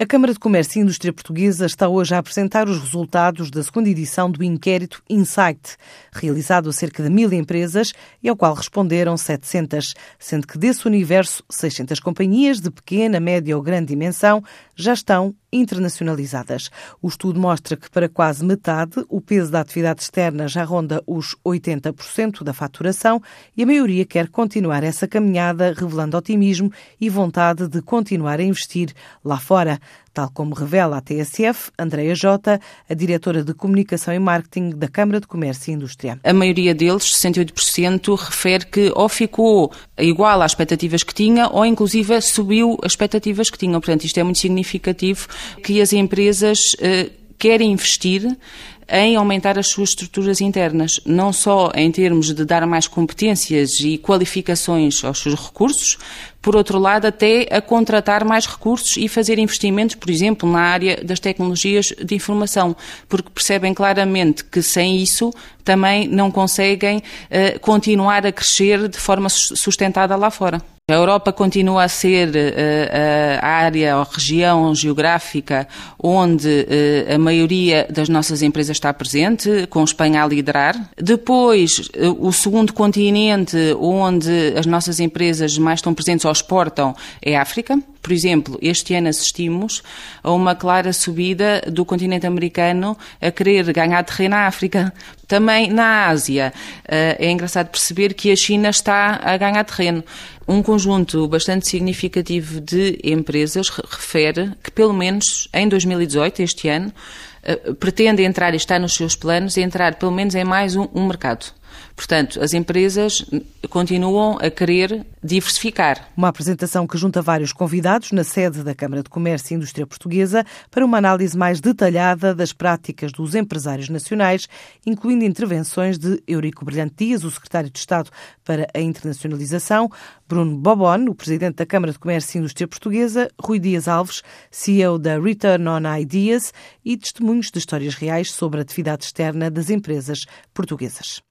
A Câmara de Comércio e Indústria Portuguesa está hoje a apresentar os resultados da segunda edição do inquérito Insight, realizado a cerca de mil empresas e ao qual responderam 700, sendo que desse universo 600 companhias de pequena, média ou grande dimensão já estão internacionalizadas. O estudo mostra que para quase metade o peso da atividade externa já ronda os 80% da faturação e a maioria quer continuar essa caminhada, revelando otimismo e vontade de continuar a investir lá fora tal como revela a TSF, Andreia Jota, a diretora de Comunicação e Marketing da Câmara de Comércio e Indústria. A maioria deles, 68%, refere que ou ficou igual às expectativas que tinha ou inclusive subiu as expectativas que tinham. Portanto, isto é muito significativo que as empresas eh, querem investir em aumentar as suas estruturas internas, não só em termos de dar mais competências e qualificações aos seus recursos, por outro lado, até a contratar mais recursos e fazer investimentos, por exemplo, na área das tecnologias de informação, porque percebem claramente que sem isso também não conseguem uh, continuar a crescer de forma sustentada lá fora. A Europa continua a ser uh, a área ou região geográfica onde uh, a maioria das nossas empresas está presente, com Espanha a liderar. Depois, o segundo continente onde as nossas empresas mais estão presentes ou exportam é a África. Por exemplo, este ano assistimos a uma clara subida do continente americano a querer ganhar terreno na África. Também na Ásia. É engraçado perceber que a China está a ganhar terreno. Um conjunto bastante significativo de empresas refere que, pelo menos em 2018, este ano, eh, pretende entrar e está nos seus planos entrar pelo menos em mais um, um mercado. Portanto, as empresas continuam a querer diversificar. Uma apresentação que junta vários convidados na sede da Câmara de Comércio e Indústria Portuguesa para uma análise mais detalhada das práticas dos empresários nacionais, incluindo intervenções de Eurico Brilhante Dias, o secretário de Estado para a Internacionalização, Bruno Bobon, o presidente da Câmara de Comércio e Indústria Portuguesa, Rui Dias Alves, CEO da Return on Ideas e testemunhos de histórias reais sobre a atividade externa das empresas portuguesas.